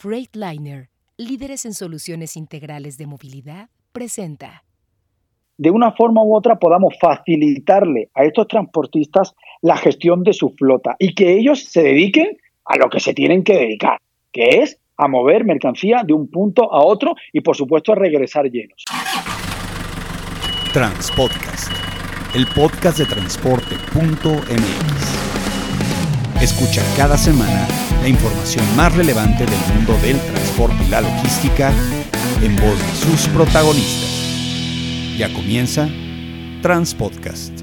Freightliner, líderes en soluciones integrales de movilidad, presenta. De una forma u otra podamos facilitarle a estos transportistas la gestión de su flota y que ellos se dediquen a lo que se tienen que dedicar, que es a mover mercancía de un punto a otro y por supuesto a regresar llenos. Transpodcast, el podcast de transporte.mx. Escucha cada semana la información más relevante del mundo del transporte y la logística en voz de sus protagonistas. Ya comienza Transpodcast.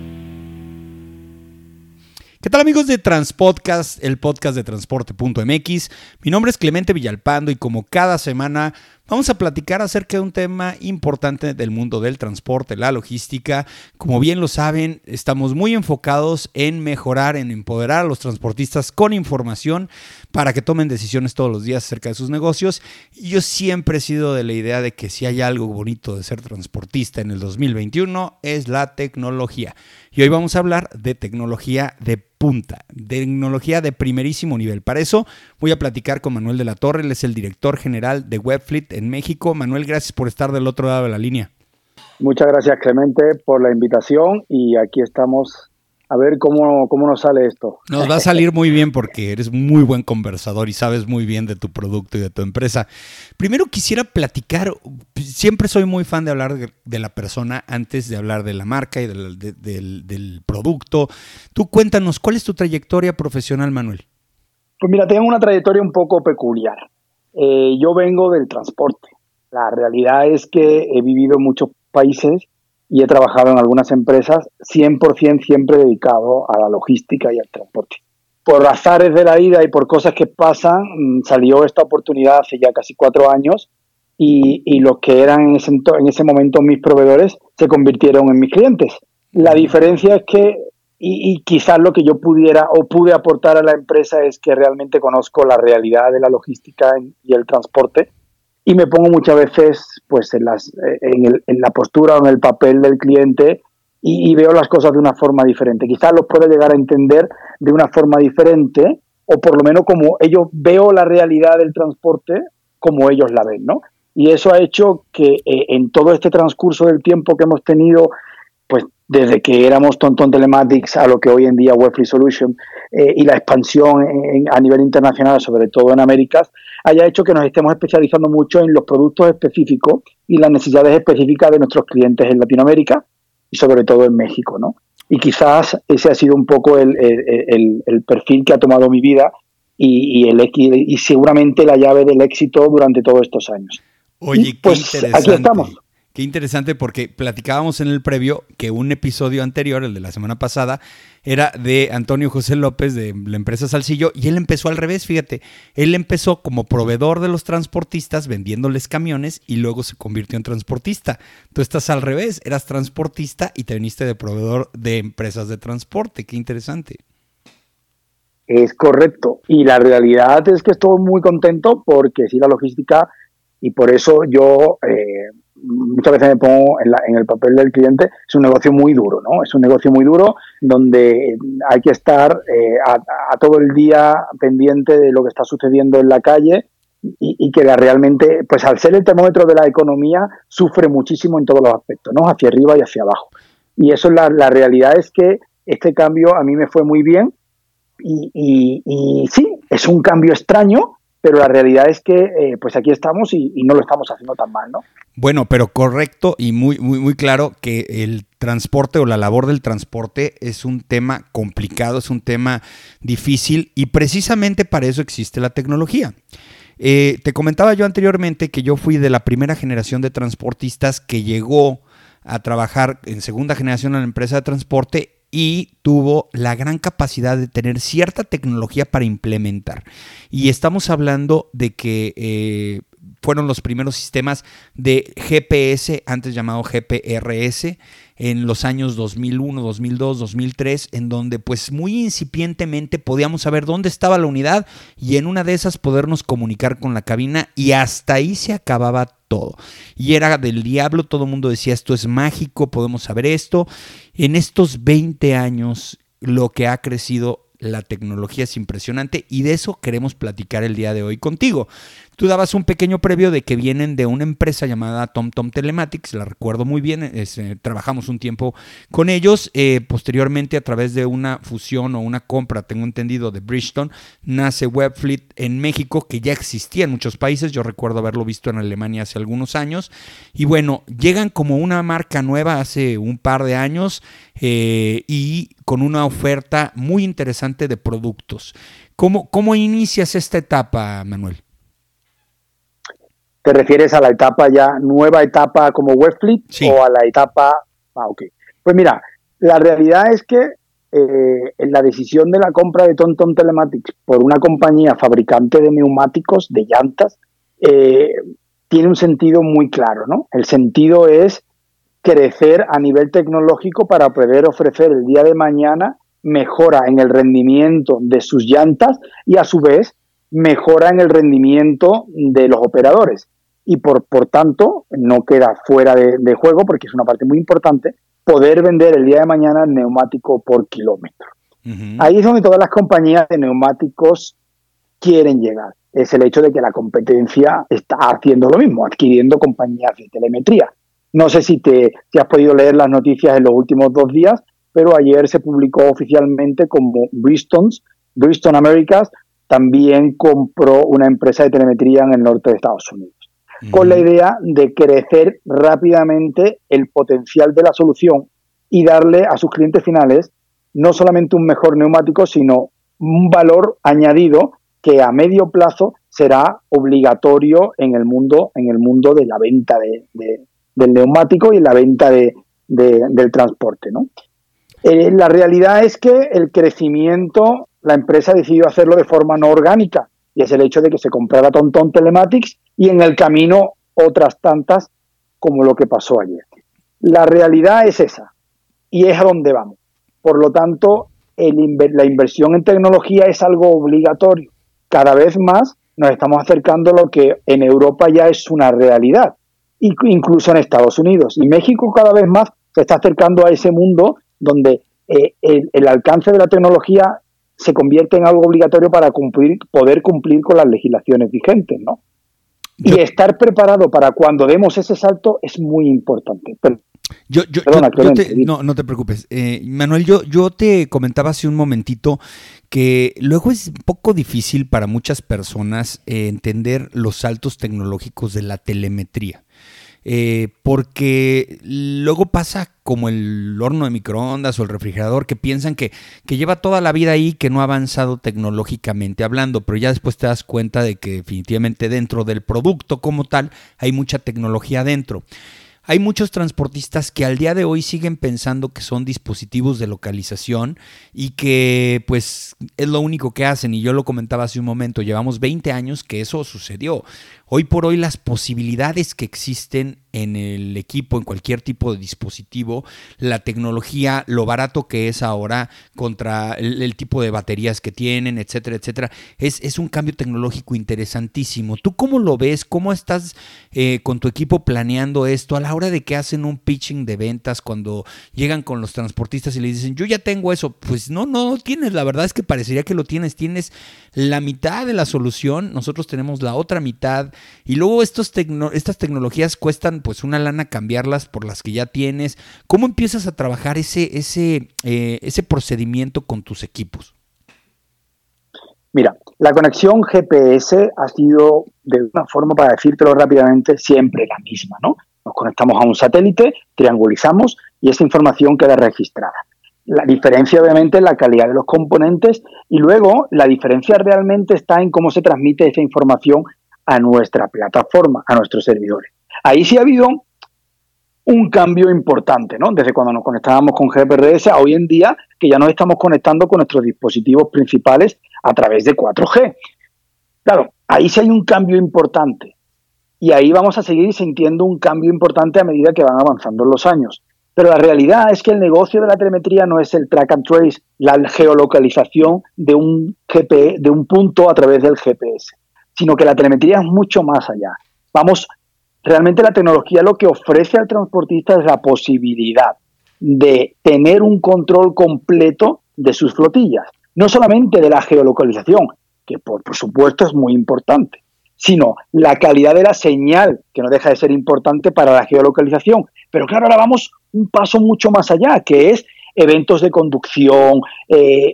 ¿Qué tal amigos de Transpodcast, el podcast de transporte.mx? Mi nombre es Clemente Villalpando y como cada semana Vamos a platicar acerca de un tema importante del mundo del transporte, la logística. Como bien lo saben, estamos muy enfocados en mejorar, en empoderar a los transportistas con información para que tomen decisiones todos los días acerca de sus negocios. Y yo siempre he sido de la idea de que si hay algo bonito de ser transportista en el 2021 es la tecnología. Y hoy vamos a hablar de tecnología de punta, tecnología de primerísimo nivel. Para eso voy a platicar con Manuel de la Torre, él es el director general de Webfleet en México. Manuel, gracias por estar del otro lado de la línea. Muchas gracias Clemente por la invitación y aquí estamos a ver cómo, cómo nos sale esto. Nos va a salir muy bien porque eres muy buen conversador y sabes muy bien de tu producto y de tu empresa. Primero quisiera platicar, siempre soy muy fan de hablar de, la persona antes de hablar de la marca y del, del, producto. Tú cuéntanos, ¿cuál es tu trayectoria profesional, Manuel? Pues mira, tengo una trayectoria un poco peculiar. Eh, yo vengo del transporte. La realidad es que he vivido en muchos países y he trabajado en algunas empresas 100% siempre dedicado a la logística y al transporte. Por azares de la vida y por cosas que pasan, mm, salió esta oportunidad hace ya casi cuatro años y, y los que eran en ese, en ese momento mis proveedores se convirtieron en mis clientes. La diferencia es que, y, y, quizás lo que yo pudiera o pude aportar a la empresa es que realmente conozco la realidad de la logística y el transporte y me pongo muchas veces pues en, las, eh, en, la postura o en el papel del cliente y, veo las cosas de una forma diferente. Quizás los pueda llegar a entender de una forma diferente o por lo menos como ellos veo la realidad del transporte como ellos la ven, ¿no? Y eso ha hecho que eh, en todo este transcurso del tiempo que hemos tenido, pues desde que éramos Tonton Telematics a lo que hoy en día Web Free Solution eh, y la expansión a nivel internacional, sobre todo en Américas, haya hecho que nos estemos especializando mucho en los productos específicos y las necesidades específicas de nuestros clientes en Latinoamérica y sobre todo en México, ¿no? Y quizás ese ha sido un poco el, perfil que ha tomado mi vida y, el, y seguramente la llave del éxito durante todos estos años. Oye, pues aquí estamos. Qué interesante porque platicábamos en el previo que un episodio anterior, el de la semana pasada, era de Antonio José López de la empresa Salcillo y él empezó al revés, fíjate, él empezó como proveedor de los transportistas vendiéndoles camiones y luego se convirtió en transportista. Tú estás al revés, eras transportista y te viniste de proveedor de empresas de transporte, qué interesante. Es correcto. Y la realidad es que estoy muy contento porque sí, la logística, y por eso yo eh, muchas veces me pongo en, el papel del cliente, es un negocio muy duro, ¿no? Es un negocio muy duro donde hay que estar eh, a, todo el día pendiente de lo que está sucediendo en la calle y, que realmente, pues al ser el termómetro de la economía, sufre muchísimo en todos los aspectos, ¿no? Hacia arriba y hacia abajo. Y eso es la, la realidad es que este cambio a mí me fue muy bien y, y sí, es un cambio extraño, pero la realidad es que eh, pues aquí estamos y, no lo estamos haciendo tan mal, ¿no? Bueno, pero correcto y muy, muy, muy claro que el transporte o la labor del transporte es un tema complicado, es un tema difícil y precisamente para eso existe la tecnología. Eh, te comentaba yo anteriormente que yo fui de la primera generación de transportistas que llegó a trabajar en segunda generación en la empresa de transporte y tuvo la gran capacidad de tener cierta tecnología para implementar. Y estamos hablando de que eh, fueron los primeros sistemas de GPS, antes llamado GPRS, en los años 2001, 2002, 2003, en donde pues muy incipientemente podíamos saber dónde estaba la unidad y en una de esas podernos comunicar con la cabina y hasta ahí se acababa todo. Y era del diablo, todo el mundo decía esto es mágico, podemos saber esto. En estos 20 años lo que ha crecido la tecnología es impresionante y de eso queremos platicar el día de hoy contigo. Tú dabas un pequeño previo de que vienen de una empresa llamada TomTom Telematics, la recuerdo muy bien, eh, trabajamos un tiempo con ellos, eh, posteriormente a través de una fusión o una compra, tengo entendido, de Bridgestone, nace Webfleet en México, que ya existía en muchos países, yo recuerdo haberlo visto en Alemania hace algunos años, y bueno, llegan como una marca nueva hace un par de años eh, y con una oferta muy interesante de productos. ¿Cómo, ¿Cómo inicias esta etapa, Manuel? ¿Te refieres a la etapa ya, nueva etapa como Webflip o a la etapa... Ah, ok. Pues mira, la realidad es que eh, la decisión de la compra de TomTom Telematics por una compañía fabricante de neumáticos, de llantas, eh, tiene un sentido muy claro, ¿no? El sentido es crecer a nivel tecnológico para poder ofrecer el día de mañana mejora en el rendimiento de sus llantas y a su vez mejora en el rendimiento de los operadores. Y por, por tanto, no queda fuera de, juego, porque es una parte muy importante, poder vender el día de mañana neumático por kilómetro. Ahí es donde todas las compañías de neumáticos quieren llegar. Es el hecho de que la competencia está haciendo lo mismo, adquiriendo compañías de telemetría. No sé si, te, si has podido leer las noticias en los últimos dos días, pero ayer se publicó oficialmente como Bristol, Bristol Americas también compró una empresa de telemetría en el norte de Estados Unidos, con la idea de crecer rápidamente el potencial de la solución y darle a sus clientes finales no solamente un mejor neumático, sino un valor añadido que a medio plazo será obligatorio en el mundo, en el mundo de la venta de, del neumático y en la venta de, del transporte. ¿no? Eh, la realidad es que el crecimiento, la empresa decidió hacerlo de forma no orgánica, y es el hecho de que se comprara Tonton Telematics y en el camino otras tantas como lo que pasó ayer. La realidad es esa, y es a donde vamos. Por lo tanto, la inversión en tecnología es algo obligatorio. Cada vez más nos estamos acercando a lo que en Europa ya es una realidad, incluso en Estados Unidos. Y México cada vez más se está acercando a ese mundo donde eh, el, alcance de la tecnología se convierte en algo obligatorio para cumplir, poder cumplir con las legislaciones vigentes, ¿no? Y estar preparado para cuando demos ese salto es muy importante. yo, no, no te preocupes. Eh, Manuel, yo, yo te comentaba hace un momentito que luego es un poco difícil para muchas personas eh, entender los saltos tecnológicos de la telemetría. Eh, porque luego pasa como el horno de microondas o el refrigerador, que piensan que, que lleva toda la vida ahí, que no ha avanzado tecnológicamente hablando, pero ya después te das cuenta de que definitivamente dentro del producto como tal hay mucha tecnología dentro. Hay muchos transportistas que al día de hoy siguen pensando que son dispositivos de localización y que pues es lo único que hacen. Y yo lo comentaba hace un momento, llevamos 20 años que eso sucedió. Hoy por hoy las posibilidades que existen en el equipo, en cualquier tipo de dispositivo, la tecnología, lo barato que es ahora contra el, tipo de baterías que tienen, etcétera, etcétera, es, es, un cambio tecnológico interesantísimo. ¿Tú cómo lo ves? ¿Cómo estás eh, con tu equipo planeando esto a la hora de que hacen un pitching de ventas cuando llegan con los transportistas y le dicen, yo ya tengo eso? Pues no, no tienes, la verdad es que parecería que lo tienes, tienes la mitad de la solución, nosotros tenemos la otra mitad y luego estos estas tecnologías cuestan pues una lana cambiarlas por las que ya tienes. ¿Cómo empiezas a trabajar ese, ese, eh, ese procedimiento con tus equipos? Mira, la conexión GPS ha sido, de una forma para decírtelo rápidamente, siempre la misma, ¿no? Nos conectamos a un satélite, triangulizamos y esa información queda registrada. La diferencia obviamente es la calidad de los componentes y luego la diferencia realmente está en cómo se transmite esa información a nuestra plataforma, a nuestros servidores. Ahí sí ha habido un cambio importante, ¿no? Desde cuando nos conectábamos con GPRS a hoy en día, que ya nos estamos conectando con nuestros dispositivos principales a través de 4G. Claro, ahí sí hay un cambio importante. Y ahí vamos a seguir sintiendo un cambio importante a medida que van avanzando los años. Pero la realidad es que el negocio de la telemetría no es el track and trace, la geolocalización de un, GP, de un punto a través del GPS sino que la telemetría es mucho más allá. Vamos, realmente la tecnología lo que ofrece al transportista es la posibilidad de tener un control completo de sus flotillas, no solamente de la geolocalización, que por, supuesto es muy importante, sino la calidad de la señal, que no deja de ser importante para la geolocalización. Pero claro, ahora vamos un paso mucho más allá, que es eventos de conducción, eh,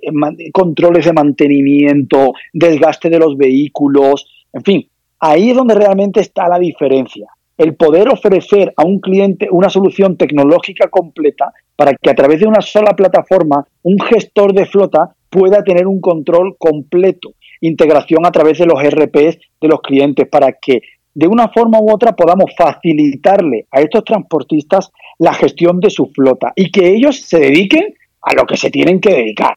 controles de mantenimiento, desgaste de los vehículos, en fin, ahí es donde realmente está la diferencia. El poder ofrecer a un cliente una solución tecnológica completa para que a través de una sola plataforma un gestor de flota pueda tener un control completo, integración a través de los RPs de los clientes para que de una forma u otra podamos facilitarle a estos transportistas la gestión de su flota y que ellos se dediquen a lo que se tienen que dedicar,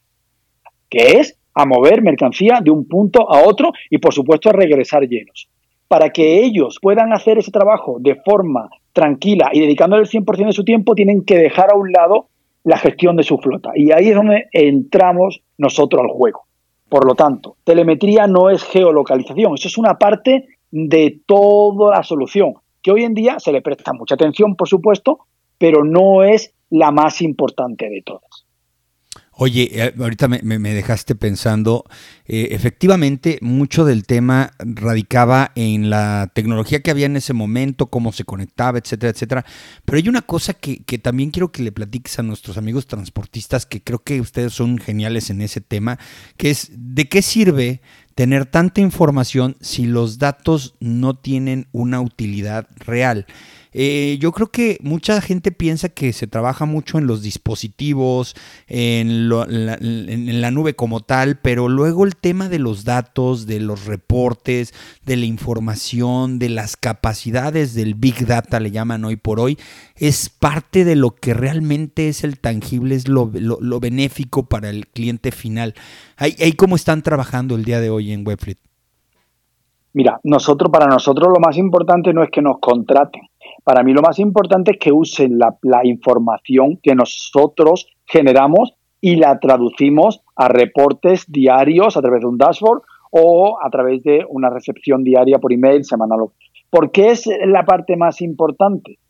que es a mover mercancía de un punto a otro y por supuesto a regresar llenos. Para que ellos puedan hacer ese trabajo de forma tranquila y dedicándole el 100% de su tiempo, tienen que dejar a un lado la gestión de su flota. Y ahí es donde entramos nosotros al juego. Por lo tanto, telemetría no es geolocalización, eso es una parte de toda la solución, que hoy en día se le presta mucha atención, por supuesto, pero no es la más importante de todas. Oye, eh, ahorita me, dejaste pensando, eh, efectivamente mucho del tema radicaba en la tecnología que había en ese momento, cómo se conectaba, etcétera, etcétera. Pero hay una cosa que, que, también quiero que le platiques a nuestros amigos transportistas, que creo que ustedes son geniales en ese tema, que es de qué sirve tener tanta información si los datos no tienen una utilidad real. Eh, yo creo que mucha gente piensa que se trabaja mucho en los dispositivos, en, la, nube como tal, pero luego el tema de los datos, de los reportes, de la información, de las capacidades del Big Data, le llaman hoy por hoy, es parte de lo que realmente es el tangible, es lo, benéfico para el cliente final. Ahí, cómo están trabajando el día de hoy en Webfleet. Mira, nosotros, para nosotros lo más importante no es que nos contraten, para mí lo más importante es que usen la, información que nosotros generamos y la traducimos a reportes diarios a través de un dashboard o a través de una recepción diaria por email, semanal. ¿Por qué es la parte más importante?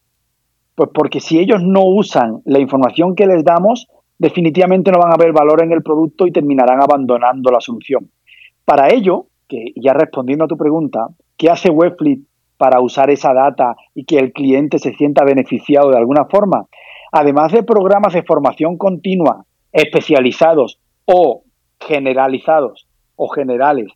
Pues porque si ellos no usan la información que les damos, definitivamente no van a ver valor en el producto y terminarán abandonando la solución. Para ello, que ya respondiendo a tu pregunta, ¿qué hace Webfleet para usar esa data y que el cliente se sienta beneficiado de alguna forma. Además de programas de formación continua especializados o generalizados o generales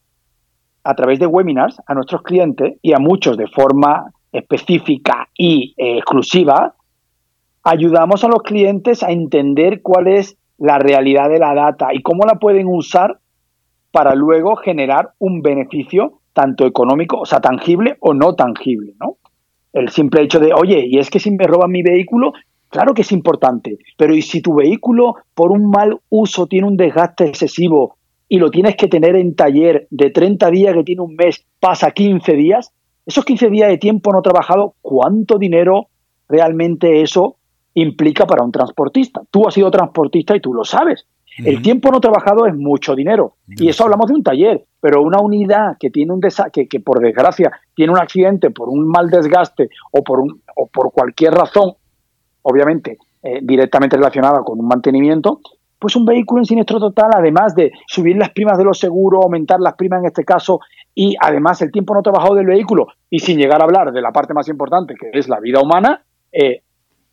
a través de webinars a nuestros clientes y a muchos de forma específica y eh, exclusiva, ayudamos a los clientes a entender cuál es la realidad de la data y cómo la pueden usar para luego generar un beneficio tanto económico, o sea, tangible o no tangible, ¿no? El simple hecho de, oye, y es que si me roban mi vehículo, claro que es importante, pero ¿y si tu vehículo por un mal uso tiene un desgaste excesivo y lo tienes que tener en taller de 30 días que tiene un mes, pasa 15 días? Esos 15 días de tiempo no trabajado, ¿cuánto dinero realmente eso implica para un transportista? Tú has sido transportista y tú lo sabes. El tiempo no trabajado es mucho dinero. Y eso hablamos de un taller, pero una unidad que tiene un que, que por desgracia tiene un accidente por un mal desgaste o por, un, o por cualquier razón, obviamente eh, directamente relacionada con un mantenimiento, pues un vehículo en siniestro total, además de subir las primas de los seguros, aumentar las primas en este caso, y además el tiempo no trabajado del vehículo, y sin llegar a hablar de la parte más importante, que es la vida humana, eh,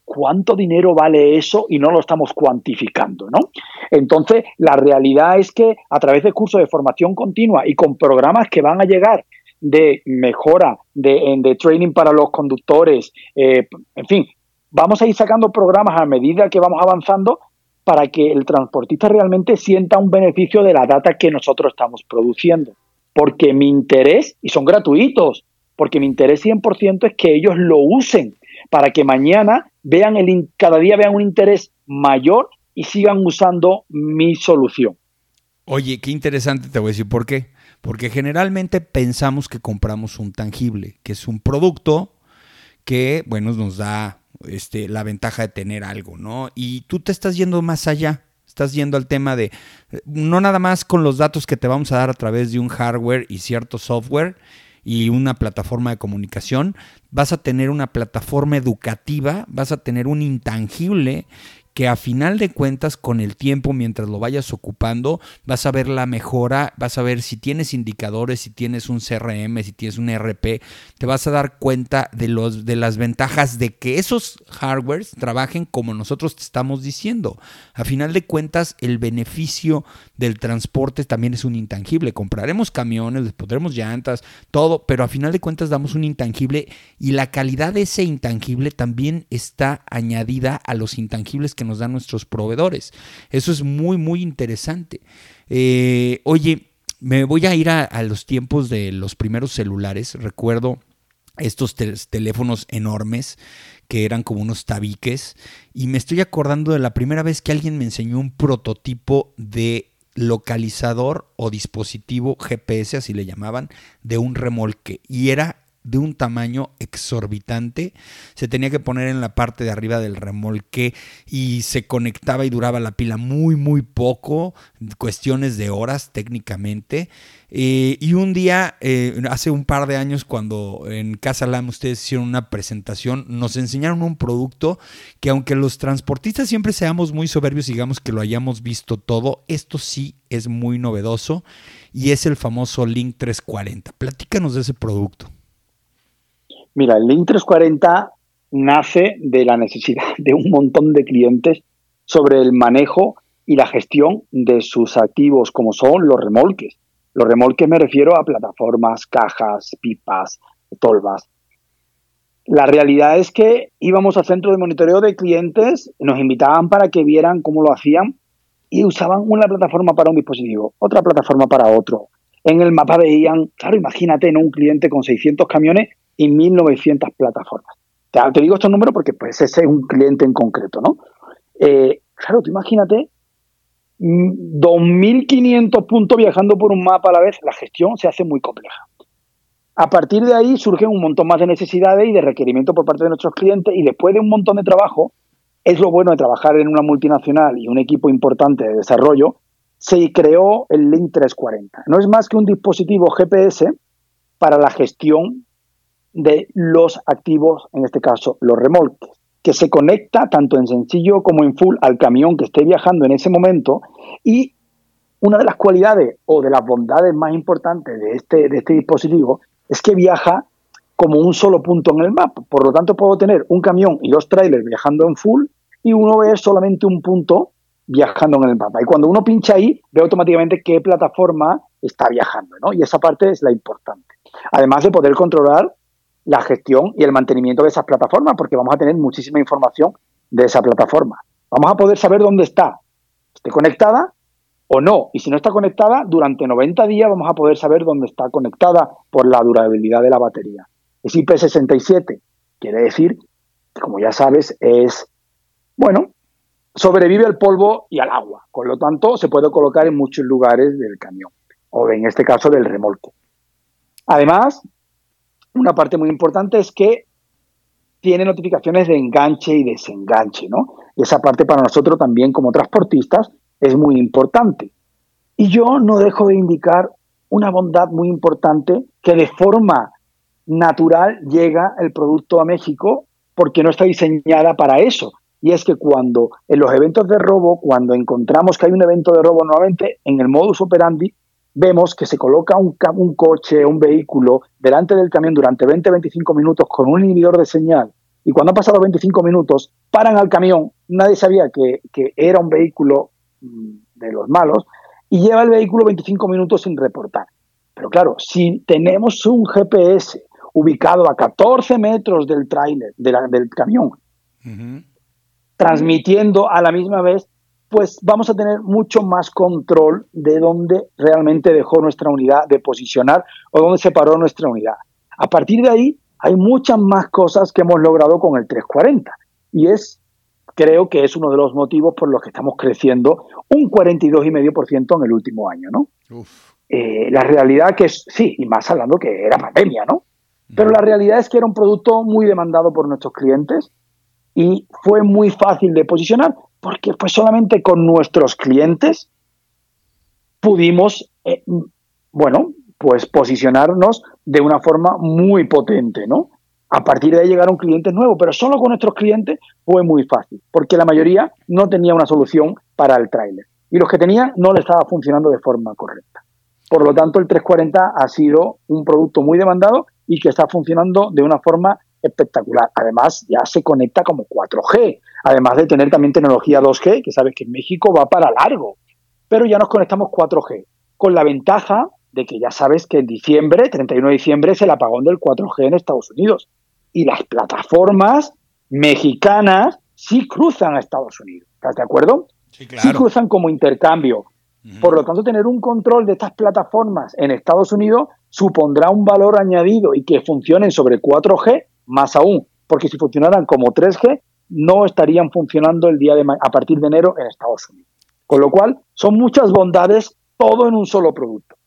cuánto dinero vale eso y no lo estamos cuantificando, ¿no? Entonces, la realidad es que a través de cursos de formación continua y con programas que van a llegar de mejora, de, training para los conductores, eh, en fin, vamos a ir sacando programas a medida que vamos avanzando para que el transportista realmente sienta un beneficio de la data que nosotros estamos produciendo. Porque mi interés, y son gratuitos, porque mi interés 100% es que ellos lo usen para que mañana vean el, cada día vean un interés mayor y sigan usando mi solución. Oye, qué interesante, te voy a decir por qué. Porque generalmente pensamos que compramos un tangible, que es un producto que, bueno, nos da este, la ventaja de tener algo, ¿no? Y tú te estás yendo más allá. Estás yendo al tema de no nada más con los datos que te vamos a dar a través de un hardware y cierto software, y una plataforma de comunicación, vas a tener una plataforma educativa, vas a tener un intangible que a final de cuentas con el tiempo, mientras lo vayas ocupando, vas a ver la mejora, vas a ver si tienes indicadores, si tienes un CRM, si tienes un ERP, te vas a dar cuenta de, los, de las ventajas de que esos hardwares trabajen como nosotros te estamos diciendo. A final de cuentas, el beneficio del transporte también es un intangible. Compraremos camiones, les pondremos llantas, todo, pero a final de cuentas damos un intangible y la calidad de ese intangible también está añadida a los intangibles que nos dan nuestros proveedores. Eso es muy, muy interesante. Eh, oye, me voy a ir a, los tiempos de los primeros celulares. Recuerdo estos teléfonos enormes que eran como unos tabiques y me estoy acordando de la primera vez que alguien me enseñó un prototipo de localizador o dispositivo GPS, así le llamaban, de un remolque. Y era de un tamaño exorbitante. Se tenía que poner en la parte de arriba del remolque y se conectaba y duraba la pila muy, muy poco, cuestiones de horas técnicamente. Eh, y un día, eh, hace un par de años, cuando en Casa Lam ustedes hicieron una presentación, nos enseñaron un producto que aunque los transportistas siempre seamos muy soberbios, digamos que lo hayamos visto todo, esto sí es muy novedoso y es el famoso Link 340. Platícanos de ese producto. Mira, el Link 340 nace de la necesidad de un montón de clientes sobre el manejo y la gestión de sus activos, como son los remolques. Los remolques me refiero a plataformas, cajas, pipas, tolvas. La realidad es que íbamos al centro de monitoreo de clientes, nos invitaban para que vieran cómo lo hacían y usaban una plataforma para un dispositivo, otra plataforma para otro. En el mapa veían, claro, imagínate, ¿no? un cliente con 600 camiones y 1.900 plataformas. Te, digo estos números porque pues, ese es un cliente en concreto, ¿no? Eh, claro, tú imagínate 2.500 mm, puntos viajando por un mapa a la vez, la gestión se hace muy compleja. A partir de ahí surgen un montón más de necesidades y de requerimientos por parte de nuestros clientes y después de un montón de trabajo, es lo bueno de trabajar en una multinacional y un equipo importante de desarrollo, se creó el Link 340. No es más que un dispositivo GPS para la gestión de los activos, en este caso los remolques, que se conecta tanto en sencillo como en full al camión que esté viajando en ese momento y una de las cualidades o de las bondades más importantes de este, de este dispositivo es que viaja como un solo punto en el mapa. Por lo tanto, puedo tener un camión y dos trailers viajando en full y uno ve solamente un punto viajando en el mapa. Y cuando uno pincha ahí, ve automáticamente qué plataforma está viajando, ¿no? Y esa parte es la importante. Además de poder controlar la gestión y el mantenimiento de esas plataformas, porque vamos a tener muchísima información de esa plataforma. Vamos a poder saber dónde está, esté conectada o no. Y si no está conectada, durante 90 días vamos a poder saber dónde está conectada por la durabilidad de la batería. Es IP67, quiere decir que, como ya sabes, es, bueno, sobrevive al polvo y al agua. Con lo tanto, se puede colocar en muchos lugares del camión, o en este caso del remolque. Además, una parte muy importante es que tiene notificaciones de enganche y desenganche, ¿no? Y esa parte para nosotros también como transportistas es muy importante. Y yo no dejo de indicar una bondad muy importante que de forma natural llega el producto a México porque no está diseñada para eso. Y es que cuando en los eventos de robo, cuando encontramos que hay un evento de robo nuevamente, en el modus operandi vemos que se coloca un, un coche, un vehículo delante del camión durante 20-25 minutos con un inhibidor de señal. Y cuando han pasado 25 minutos paran al camión, nadie sabía que, que era un vehículo mm, de los malos. Y lleva el vehículo 25 minutos sin reportar. Pero claro, si tenemos un GPS ubicado a 14 metros del tráiler, del camión, transmitiendo a la misma vez, pues vamos a tener mucho más control de dónde realmente dejó nuestra unidad de posicionar o dónde se paró nuestra unidad. A partir de ahí, hay muchas más cosas que hemos logrado con el 340 y es, creo que es uno de los motivos por los que estamos creciendo un 42,5% en el último año, ¿no? Eh, la realidad que es, sí, y más hablando que era pandemia, ¿no? Pero la realidad es que era un producto muy demandado por nuestros clientes y fue muy fácil de posicionar porque pues solamente con nuestros clientes pudimos, eh, bueno, pues posicionarnos de una forma muy potente, ¿no? A partir de ahí llegaron clientes nuevos, pero solo con nuestros clientes fue muy fácil, porque la mayoría no tenía una solución para el tráiler. Y los que tenían no le estaba funcionando de forma correcta. Por lo tanto, el 340 ha sido un producto muy demandado y que está funcionando de una forma espectacular. Además, ya se conecta como 4G, además de tener también tecnología 2G, que sabes que en México va para largo, pero ya nos conectamos 4G, con la ventaja de que ya sabes que en diciembre, 31 de diciembre, es el apagón del 4G en Estados Unidos. Y las plataformas mexicanas sí cruzan a Estados Unidos. ¿Estás de acuerdo? Sí, claro. Sí cruzan como intercambio. Por lo tanto, tener un control de estas plataformas en Estados Unidos supondrá un valor añadido y que funcionen sobre 4G más aún, porque si funcionaran como 3G, no estarían funcionando el día de a partir de enero en Estados Unidos. Con lo cual, son muchas bondades todo en un solo producto.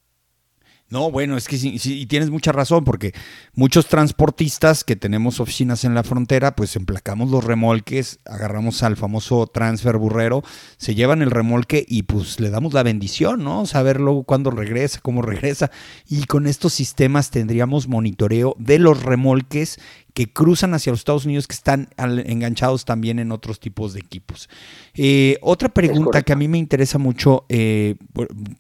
No, bueno, es que sí, sí, y tienes mucha razón, porque muchos transportistas que tenemos oficinas en la frontera, pues emplacamos los remolques, agarramos al famoso transfer burrero, se llevan el remolque y pues le damos la bendición, ¿no? Saber luego cuándo regresa, cómo regresa. Y con estos sistemas tendríamos monitoreo de los remolques que cruzan hacia los Estados Unidos que están enganchados también en otros tipos de equipos. Eh, otra pregunta que a mí me interesa mucho, eh,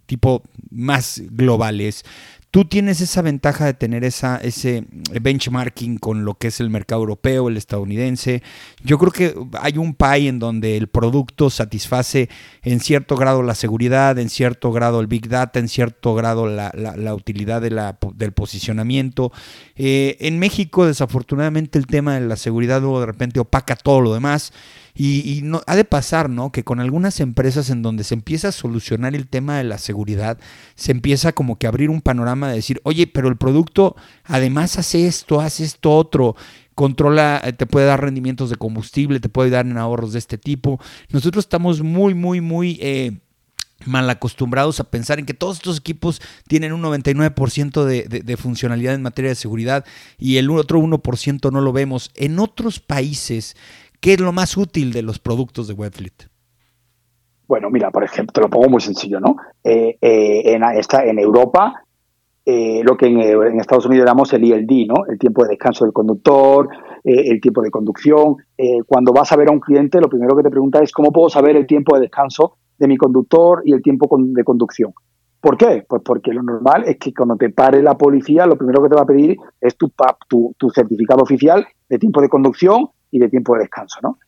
tipo más globales, Tú tienes esa ventaja de tener esa, ese benchmarking con lo que es el mercado europeo, el estadounidense. Yo creo que hay un pie en donde el producto satisface en cierto grado la seguridad, en cierto grado el big data, en cierto grado la, utilidad la, del posicionamiento. Eh, en México, desafortunadamente, el tema de la seguridad luego de repente opaca todo lo demás. Y, ha de pasar, ¿no? Que con algunas empresas en donde se empieza a solucionar el tema de la seguridad, se empieza como que a abrir un panorama de decir, oye, pero el producto además hace esto, hace esto otro, controla, eh, te puede dar rendimientos de combustible, te puede dar en ahorros de este tipo. Nosotros estamos muy, muy, muy... Eh, mal acostumbrados a pensar en que todos estos equipos tienen un 99% de, de, funcionalidad en materia de seguridad y el otro 1% no lo vemos. En otros países ¿Qué es lo más útil de los productos de Webfleet? Bueno, mira, por ejemplo, te lo pongo muy sencillo, ¿no? Eh, eh, en, Europa, eh, lo que en, Estados Unidos llamamos el ELD, ¿no? El tiempo de descanso del conductor, el tiempo de conducción. cuando vas a ver a un cliente, lo primero que te pregunta es cómo puedo saber el tiempo de descanso de mi conductor y el tiempo de conducción. ¿Por qué? Pues porque lo normal es que cuando te pare la policía, lo primero que te va a pedir es tu, tu, tu certificado oficial de tiempo de conducción y de tiempo de descanso, ¿no?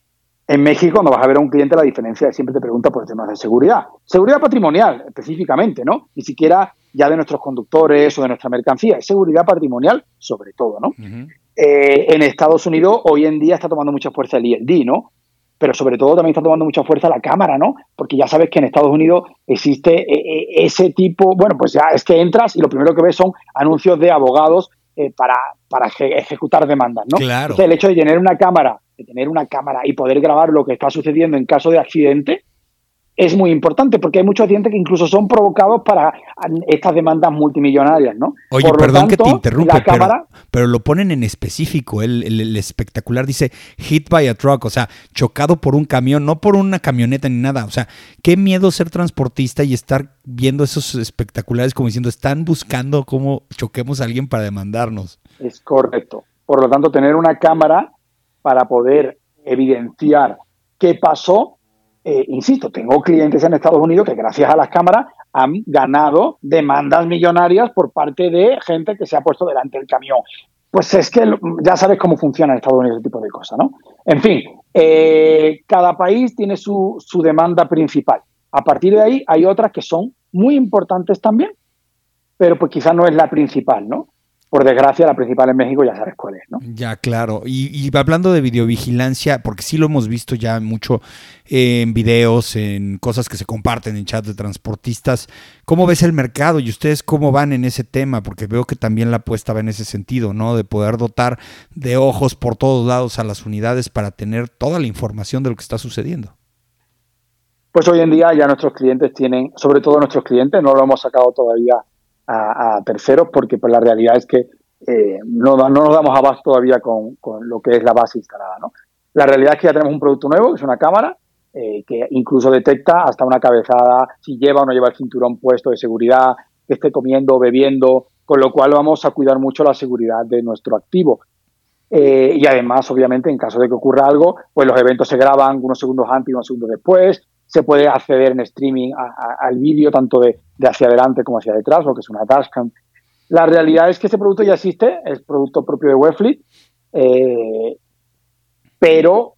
En México, cuando vas a ver a un cliente, la diferencia es siempre te pregunta por temas de seguridad. Seguridad patrimonial, específicamente, ¿no? Ni siquiera ya de nuestros conductores o de nuestra mercancía, es seguridad patrimonial sobre todo, ¿no? Eh, en Estados Unidos, hoy en día está tomando mucha fuerza el ILD, ¿no? Pero sobre todo también está tomando mucha fuerza la cámara, ¿no? Porque ya sabes que en Estados Unidos existe eh, eh, ese tipo, bueno, pues ya es que entras y lo primero que ves son anuncios de abogados eh, para, para ejecutar demandas, ¿no? Claro. el hecho de tener una cámara, de tener una cámara y poder grabar lo que está sucediendo en caso de accidente, es muy importante porque hay muchos accidentes que incluso son provocados para estas demandas multimillonarias, ¿no? Oye, perdón que te interrumpa, pero, lo ponen en específico. El, espectacular dice hit by a truck, o sea, chocado por un camión, no por una camioneta ni nada. O sea, qué miedo ser transportista y estar viendo esos espectaculares como diciendo, están buscando cómo choquemos a alguien para demandarnos. Es correcto. Por lo tanto, tener una cámara para poder evidenciar qué pasó eh, insisto, tengo clientes en Estados Unidos que gracias a las cámaras han ganado demandas millonarias por parte de gente que se ha puesto delante del camión. Pues es que ya sabes cómo funciona en Estados Unidos ese tipo de cosas, ¿no? En fin, eh, cada país tiene su, su demanda principal. A partir de ahí hay otras que son muy importantes también, pero pues quizás no es la principal, ¿no? Por desgracia, la principal en México ya sabes cuál es, ¿no? Ya, claro. Y, hablando de videovigilancia, porque sí lo hemos visto ya mucho en videos, en cosas que se comparten en chats de transportistas, ¿cómo ves el mercado y ustedes cómo van en ese tema? Porque veo que también la apuesta va en ese sentido, ¿no? De poder dotar de ojos por todos lados a las unidades para tener toda la información de lo que está sucediendo. Pues hoy en día ya nuestros clientes tienen, sobre todo nuestros clientes, no lo hemos sacado todavía a, terceros porque pues, la realidad es que eh, no, no, nos damos abasto todavía con, lo que es la base instalada. ¿no? La realidad es que ya tenemos un producto nuevo, que es una cámara, eh, que incluso detecta hasta una cabezada, si lleva o no lleva el cinturón puesto de seguridad, que esté comiendo o bebiendo, con lo cual vamos a cuidar mucho la seguridad de nuestro activo. Eh, y además, obviamente, en caso de que ocurra algo, pues los eventos se graban unos segundos antes y unos segundos después. Se puede acceder en streaming al vídeo, tanto de, hacia adelante como hacia detrás, lo que es una dashcam. La realidad es que este producto ya existe, es producto propio de Webfleet, eh, pero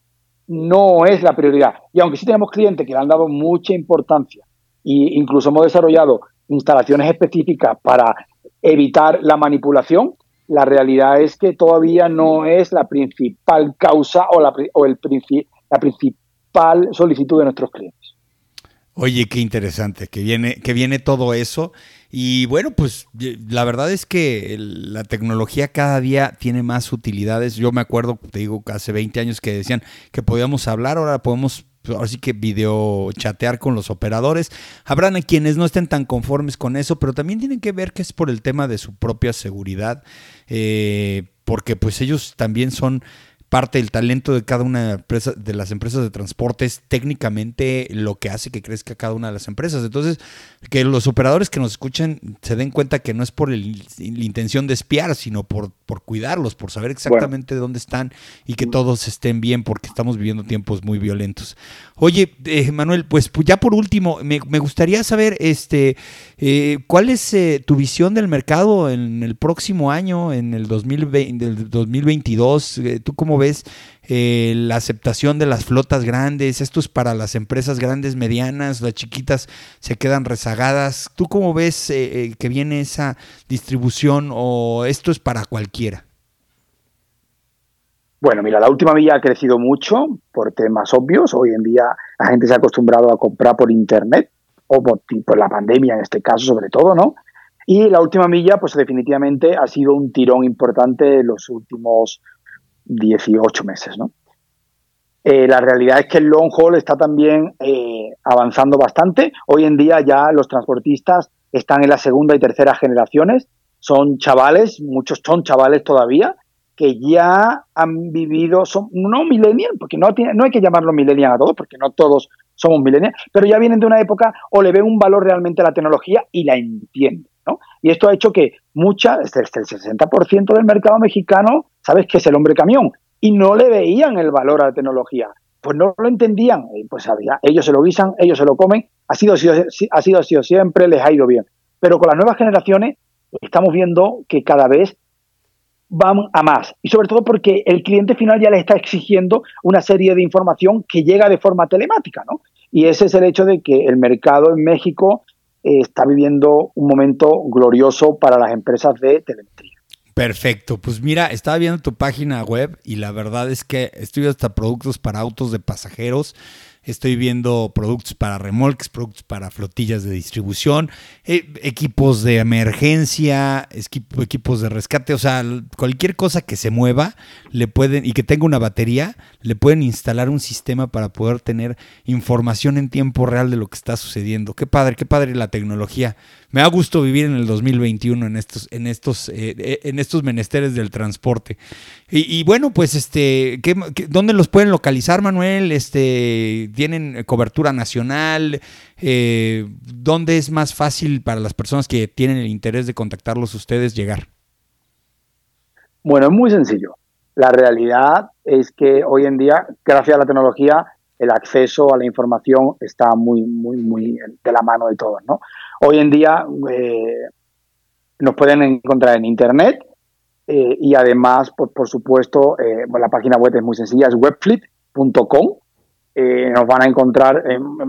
no es la prioridad. Y aunque sí tenemos clientes que le han dado mucha importancia e incluso hemos desarrollado instalaciones específicas para evitar la manipulación, la realidad es que todavía no es la principal causa o la, o el, la principal solicitud de nuestros clientes. Oye, qué interesante, que viene, que viene todo eso. Y bueno, pues la verdad es que la tecnología cada día tiene más utilidades. Yo me acuerdo, te digo, hace 20 años que decían que podíamos hablar, ahora podemos ahora sí que video chatear con los operadores. Habrán quienes no estén tan conformes con eso, pero también tienen que ver que es por el tema de su propia seguridad, eh, porque pues ellos también son parte del talento de cada una de las empresas de transporte es técnicamente lo que hace que crezca cada una de las empresas. Entonces, que los operadores que nos escuchen se den cuenta que no es por la intención de espiar, sino por, por cuidarlos, por saber exactamente dónde están y que todos estén bien, porque estamos viviendo tiempos muy violentos. Oye, eh, Manuel, pues, ya por último, me, gustaría saber este, eh, cuál es eh, tu visión del mercado en el próximo año, en el 2020, del 2022. ¿Tú cómo ves? Eh, la aceptación de las flotas grandes, esto es para las empresas grandes, medianas, las chiquitas se quedan rezagadas. ¿Tú cómo ves eh, eh, que viene esa distribución o esto es para cualquiera? Bueno, mira, la última milla ha crecido mucho por temas obvios. Hoy en día la gente se ha acostumbrado a comprar por internet o por, por la pandemia en este caso sobre todo, ¿no? Y la última milla, pues definitivamente ha sido un tirón importante en los últimos 18 meses. ¿no? Eh, la realidad es que el long haul está también eh, avanzando bastante. Hoy en día ya los transportistas están en la segunda y tercera generaciones. Son chavales, muchos son chavales todavía, que ya han vivido, son no millennials, porque no, tiene, no hay que llamarlo millennial a todos, porque no todos somos millennials, pero ya vienen de una época o le ven un valor realmente a la tecnología y la entienden. ¿no? Y esto ha hecho que mucha, desde el 60% del mercado mexicano ¿sabes qué es el hombre camión? Y no le veían el valor a la tecnología. Pues no lo entendían. pues había, ellos se lo guisan, ellos se lo comen. Ha sido, ha sido, ha sido siempre, les ha ido bien. Pero con las nuevas generaciones estamos viendo que cada vez van a más. Y sobre todo porque el cliente final ya le está exigiendo una serie de información que llega de forma telemática, ¿no? Y ese es el hecho de que el mercado en México eh, está viviendo un momento glorioso para las empresas de telemetría. Perfecto, pues mira, estaba viendo tu página web y la verdad es que estoy hasta productos para autos de pasajeros estoy viendo productos para remolques, productos para flotillas de distribución, eh, equipos de emergencia, equipos de rescate, o sea, cualquier cosa que se mueva le pueden y que tenga una batería, le pueden instalar un sistema para poder tener información en tiempo real de lo que está sucediendo. Qué padre, qué padre la tecnología. Me da gusto vivir en el 2021 en estos, en estos, eh, eh, en estos menesteres del transporte. Y, bueno, pues este, ¿qué, dónde los pueden localizar, Manuel? Este, ¿Tienen cobertura nacional? Eh, ¿Dónde es más fácil para las personas que tienen el interés de contactarlos ustedes llegar? Bueno, es muy sencillo. La realidad es que hoy en día, gracias a la tecnología, el acceso a la información está muy, muy, muy de la mano de todos, ¿no? Hoy en día eh, nos pueden encontrar en Internet eh, y además, pues, por supuesto, la página web es muy sencilla, es webflip.com. nos van a encontrar,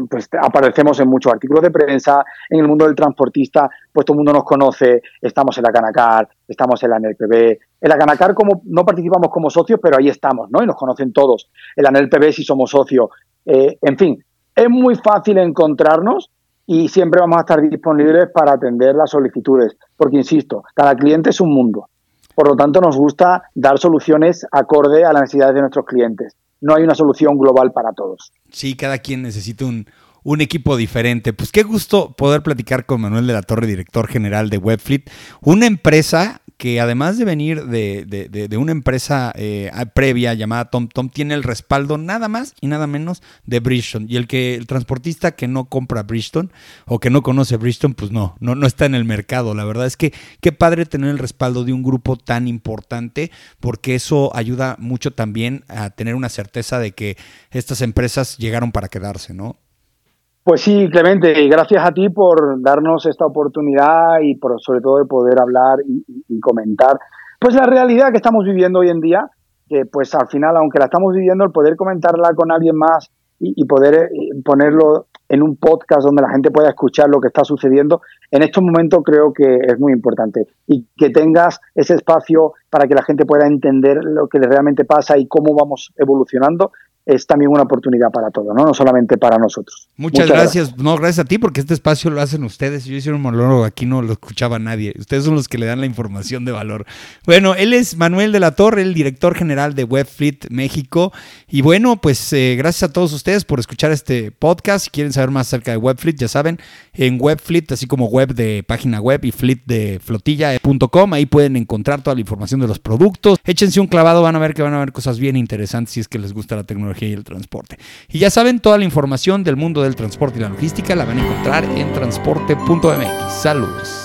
pues aparecemos en muchos artículos de prensa, en el mundo del transportista, pues todo el mundo nos conoce, estamos en la Canacar, estamos en la NLPB. En la Canacar como, no participamos como socios, pero ahí estamos, ¿no? Y nos conocen todos. En la NLPB si somos socios. en fin, es muy fácil encontrarnos y siempre vamos a estar disponibles para atender las solicitudes, porque insisto, cada cliente es un mundo. Por lo tanto, nos gusta dar soluciones acorde a las necesidades de nuestros clientes. No hay una solución global para todos. Sí, cada quien necesita un, un equipo diferente. Pues qué gusto poder platicar con Manuel de la Torre, director general de Webfleet, una empresa que además de venir de, una empresa eh, previa llamada TomTom, tiene el respaldo nada más y nada menos de Bridgestone. Y el que el transportista que no compra Bridgestone o que no conoce Bridgestone, pues no, no, no está en el mercado. La verdad es que qué padre tener el respaldo de un grupo tan importante, porque eso ayuda mucho también a tener una certeza de que estas empresas llegaron para quedarse, ¿no? Pues sí, Clemente, gracias a ti por darnos esta oportunidad y sobre todo de poder hablar y, comentar pues la realidad que estamos viviendo hoy en día, que pues al final, aunque la estamos viviendo, el poder comentarla con alguien más y, poder eh, ponerlo en un podcast donde la gente pueda escuchar lo que está sucediendo, en estos momentos creo que es muy importante. Y que tengas ese espacio para que la gente pueda entender lo que realmente pasa y cómo vamos evolucionando, es también una oportunidad para todos, ¿no? No solamente para nosotros. Muchas, gracias. No, gracias a ti porque este espacio lo hacen ustedes. Yo hice un monólogo, aquí no lo escuchaba nadie. Ustedes son los que le dan la información de valor. Bueno, él es Manuel de la Torre, el director general de Webfleet México. Y bueno, pues eh, gracias a todos ustedes por escuchar este podcast. Si quieren saber más acerca de Webfleet, ya saben, en Webfleet, así como web de página web y fleet de flotilla.com, ahí pueden encontrar toda la información de los productos. Échense un clavado, van a ver que van a ver cosas bien interesantes si es que les gusta la y el transporte. Y ya saben, toda la información del mundo del transporte y la logística la van a encontrar en transporte.mx. Saludos.